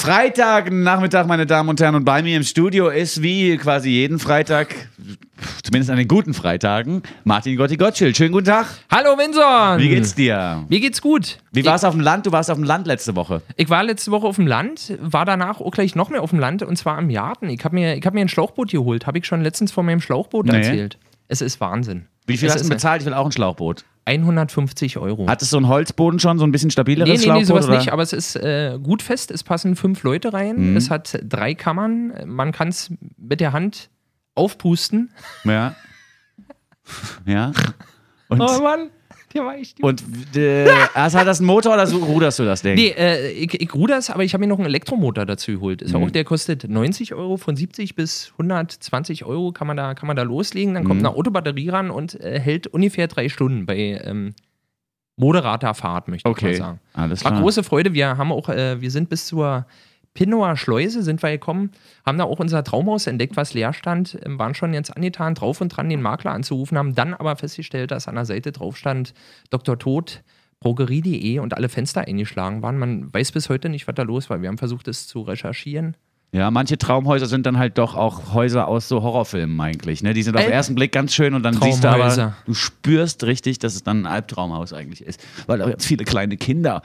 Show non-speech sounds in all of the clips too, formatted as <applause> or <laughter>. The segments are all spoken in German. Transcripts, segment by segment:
Freitag, Nachmittag, meine Damen und Herren, und bei mir im Studio ist wie quasi jeden Freitag, zumindest an den guten Freitagen, Martin Gotti Gottschild. Schönen guten Tag. Hallo Vinson! Wie geht's dir? Mir geht's gut. Wie war es auf dem Land? Du warst auf dem Land letzte Woche. Ich war letzte Woche auf dem Land, war danach auch gleich noch mehr auf dem Land und zwar am Garten. Ich habe mir, ich hab mir ein Schlauchboot geholt, habe ich schon letztens von meinem Schlauchboot Nee. erzählt. Es ist Wahnsinn. Wie viel es hast du bezahlt? Ich will auch ein Schlauchboot. 150 Euro. Hattest du einen Holzboden schon, so ein bisschen stabileres Nee, nee, nee, Schlauchboot? sowas oder? nicht, aber es ist äh, gut fest. Es passen fünf Leute rein. Mhm. Es hat drei Kammern. Man kann es mit der Hand aufpusten. Ja. <laughs> ja. Und, Oh Mann, der war echt und äh, also hat das einen Motor oder so ruderst du das Ding? Nee, äh, ich, ich ruder es, aber ich habe mir noch einen Elektromotor dazu geholt. Ist Mhm. auch, der kostet 90 Euro, von 70 bis 120 Euro kann man da, kann man da loslegen. Dann kommt Mhm. eine Autobatterie ran und äh, hält ungefähr drei Stunden bei ähm, moderater Fahrt, möchte ich mal Okay, sagen. alles War klar. große Freude. Wir haben auch, äh, wir sind bis zur Pinnower Schleuse sind wir gekommen, haben da auch unser Traumhaus entdeckt, was leer stand, ähm, waren schon jetzt angetan, drauf und dran, den Makler anzurufen, haben dann aber festgestellt, dass an der Seite drauf stand, Dr. Tod, Drogerie.de und alle Fenster eingeschlagen waren. Man weiß bis heute nicht, was da los war. Wir haben versucht, es zu recherchieren. Ja, manche Traumhäuser sind dann halt doch auch Häuser aus so Horrorfilmen eigentlich. Ne? Die sind auf den Äh, ersten Blick ganz schön und dann siehst du aber, du spürst richtig, dass es dann ein Albtraumhaus eigentlich ist. Weil auch jetzt viele kleine Kinder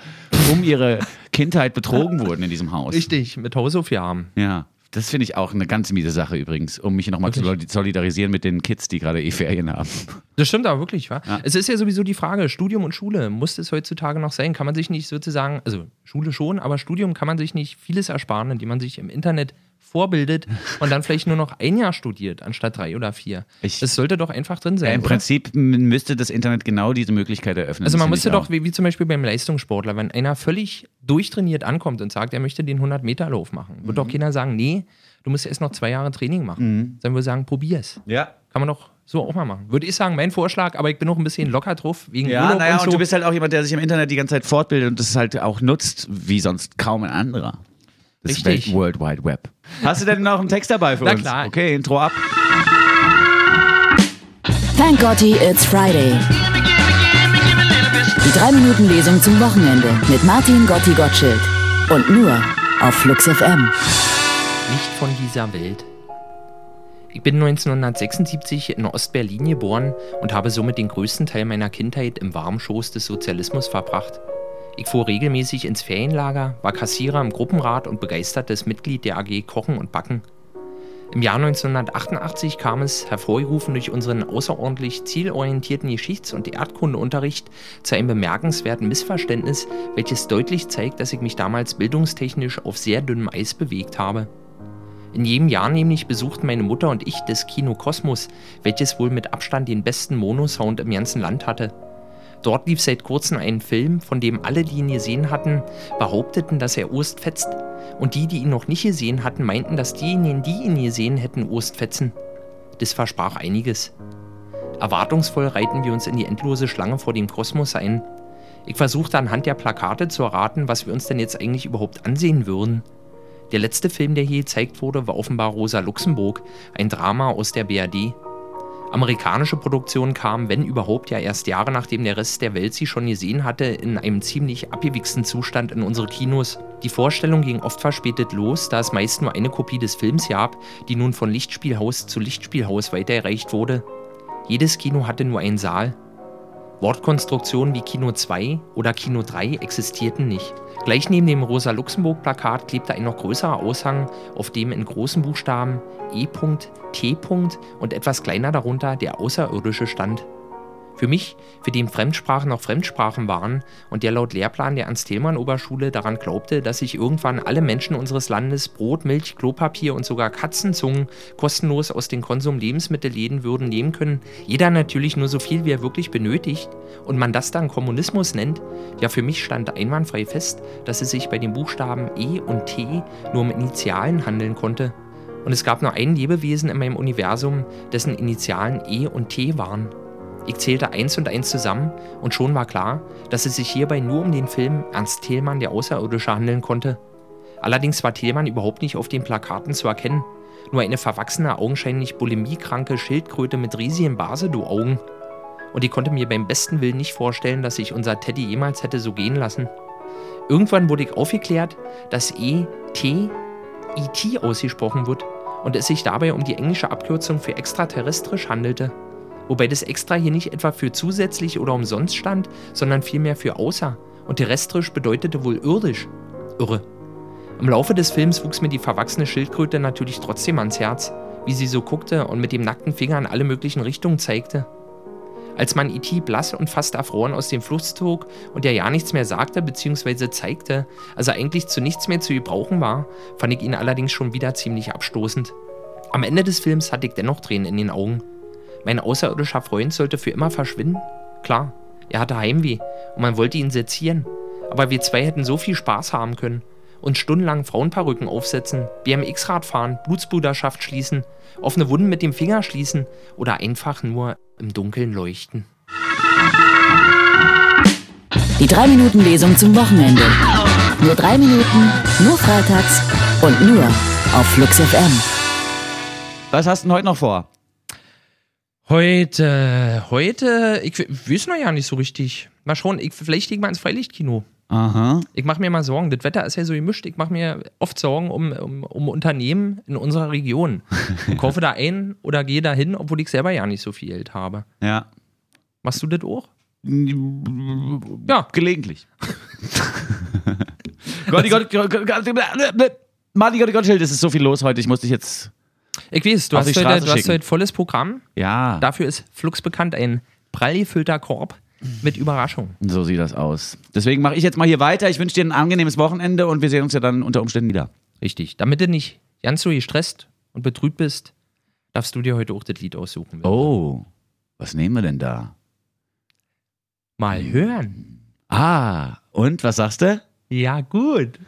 um ihre <laughs> Kindheit betrogen wurden in diesem Haus. Richtig, mit Hausaufgaben. Ja, das finde ich auch eine ganz miese Sache übrigens, um mich nochmal zu solidarisieren mit den Kids, die gerade eh Ferien haben. Das stimmt aber wirklich, wa? Es ist ja sowieso die Frage, Studium und Schule, muss es heutzutage noch sein? Kann man sich nicht sozusagen, also Schule schon, aber Studium kann man sich nicht vieles ersparen, indem man sich im Internet vorbildet <laughs> und dann vielleicht nur noch ein Jahr studiert, anstatt drei oder vier. Ich- das sollte doch einfach drin sein. Ja, Im oder? Prinzip müsste das Internet genau diese Möglichkeit eröffnen. Also man müsste doch, wie, wie zum Beispiel beim Leistungssportler, wenn einer völlig durchtrainiert ankommt und sagt, er möchte den 100-Meter-Lauf machen, wird Mhm. doch keiner sagen, nee, du musst erst noch zwei Jahre Training machen. Dann würde ich sagen, probier's. Ja, Kann man doch so auch mal machen. Würde ich sagen, mein Vorschlag, aber ich bin noch ein bisschen locker drauf, wegen Ja, Urlaub naja, und und, so. du bist halt auch jemand, der sich im Internet die ganze Zeit fortbildet und das halt auch nutzt, wie sonst kaum ein anderer. Das Richtig. Welt World Wide Web. Hast du denn noch einen Text dabei für Na uns? klar. Okay, Intro ab. Thank Gotti, it's Friday. Die 3-Minuten-Lesung zum Wochenende mit Martin Gotti Gottschild. Und nur auf Flux FM. Nicht von dieser Welt. Ich bin 1976 in Ostberlin geboren und habe somit den größten Teil meiner Kindheit im warmen Schoß des Sozialismus verbracht. Ich fuhr regelmäßig ins Ferienlager, war Kassierer im Gruppenrat und begeistertes Mitglied der AG Kochen und Backen. Im Jahr 1988 kam es, hervorgerufen durch unseren außerordentlich zielorientierten Geschichts- und Erdkundeunterricht, zu einem bemerkenswerten Missverständnis, welches deutlich zeigt, dass ich mich damals bildungstechnisch auf sehr dünnem Eis bewegt habe. In jedem Jahr nämlich besuchten meine Mutter und ich das Kino Kosmos, welches wohl mit Abstand den besten Monosound im ganzen Land hatte. Dort lief seit kurzem ein Film, von dem alle, die ihn gesehen hatten, behaupteten, dass er Urst fetzt. Und die, die ihn noch nicht gesehen hatten, meinten, dass diejenigen, die ihn gesehen hätten, Urst fetzen. Das versprach einiges. Erwartungsvoll reihten wir uns in die endlose Schlange vor dem Kosmos ein. Ich versuchte anhand der Plakate zu erraten, was wir uns denn jetzt eigentlich überhaupt ansehen würden. Der letzte Film, der hier gezeigt wurde, war offenbar Rosa Luxemburg, ein Drama aus der BRD. Amerikanische Produktionen kamen, wenn überhaupt, ja erst Jahre nachdem der Rest der Welt sie schon gesehen hatte, in einem ziemlich abgewichsten Zustand in unsere Kinos. Die Vorstellung ging oft verspätet los, da es meist nur eine Kopie des Films gab, die nun von Lichtspielhaus zu Lichtspielhaus weitergereicht wurde. Jedes Kino hatte nur einen Saal. Wortkonstruktionen wie Kino 2 oder Kino 3 existierten nicht. Gleich neben dem Rosa-Luxemburg-Plakat klebte ein noch größerer Aushang, auf dem in großen Buchstaben E.T. und etwas kleiner darunter der Außerirdische stand. Für mich, für den Fremdsprachen noch Fremdsprachen waren und der laut Lehrplan der Ernst-Thälmann-Oberschule daran glaubte, dass sich irgendwann alle Menschen unseres Landes Brot, Milch, Klopapier und sogar Katzenzungen kostenlos aus den Konsum-Lebensmittelläden würden nehmen können, jeder natürlich nur so viel, wie er wirklich benötigt, und man das dann Kommunismus nennt, ja für mich stand einwandfrei fest, dass es sich bei den Buchstaben E und T nur um Initialen handeln konnte. Und es gab nur ein Lebewesen in meinem Universum, dessen Initialen E und T waren. Ich zählte eins und eins zusammen und schon war klar, dass es sich hierbei nur um den Film Ernst Thälmann der Außerirdische handeln konnte. Allerdings war Thälmann überhaupt nicht auf den Plakaten zu erkennen. Nur eine verwachsene, augenscheinlich bulimiekranke Schildkröte mit riesigen Basedow-Augen. Und ich konnte mir beim besten Willen nicht vorstellen, dass sich unser Teddy jemals hätte so gehen lassen. Irgendwann wurde ich aufgeklärt, dass E-T E.T. ausgesprochen wird und es sich dabei um die englische Abkürzung für extraterrestrisch handelte. Wobei das extra hier nicht etwa für zusätzlich oder umsonst stand, sondern vielmehr für außer. Und terrestrisch bedeutete wohl irdisch. Irre. Im Laufe des Films wuchs mir die verwachsene Schildkröte natürlich trotzdem ans Herz, wie sie so guckte und mit dem nackten Finger in alle möglichen Richtungen zeigte. Als man E.T. blass und fast erfroren aus dem Fluss zog und er ja nichts mehr sagte bzw. zeigte, also eigentlich zu nichts mehr zu gebrauchen war, fand ich ihn allerdings schon wieder ziemlich abstoßend. Am Ende des Films hatte ich dennoch Tränen in den Augen. Mein außerirdischer Freund sollte für immer verschwinden? Klar, er hatte Heimweh und man wollte ihn sezieren. Aber wir zwei hätten so viel Spaß haben können. Und stundenlang Frauenperücken aufsetzen, BMX-Rad fahren, Blutsbruderschaft schließen, offene Wunden mit dem Finger schließen oder einfach nur im Dunkeln leuchten. Die 3-Minuten-Lesung zum Wochenende. Nur drei Minuten, nur freitags und nur auf Flux FM. Was hast du denn heute noch vor? Heute, heute, ich we- weiß noch ja nicht so richtig. Mal schauen, ich, vielleicht gehe ich mal ins Freilichtkino. Aha. Ich mache mir mal Sorgen. Das Wetter ist ja so gemischt. Ich mache mir oft Sorgen um, um, um Unternehmen in unserer Region. Und kaufe da ein oder gehe da hin, obwohl ich selber ja nicht so viel Geld habe. Ja. Machst du das auch? Ja. Gelegentlich. Gotti, Gotti, Gotti, Gotti, Martin, Gotti, Gottschild, es ist so viel los heute. Ich muss dich jetzt. Ich weiß, du hast, heute, du hast heute volles Programm. Ja. Dafür ist Flux bekannt, ein prall gefüllter Korb mit Überraschung. So sieht das aus. Deswegen mache ich jetzt mal hier weiter. Ich wünsche dir ein angenehmes Wochenende und wir sehen uns ja dann unter Umständen wieder. Richtig. Damit du nicht ganz so gestresst und betrübt bist, darfst du dir heute auch das Lied aussuchen. Oh, was nehmen wir denn da? Mal hören. Ah, und was sagst du? Ja, gut.